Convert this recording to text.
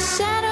shadow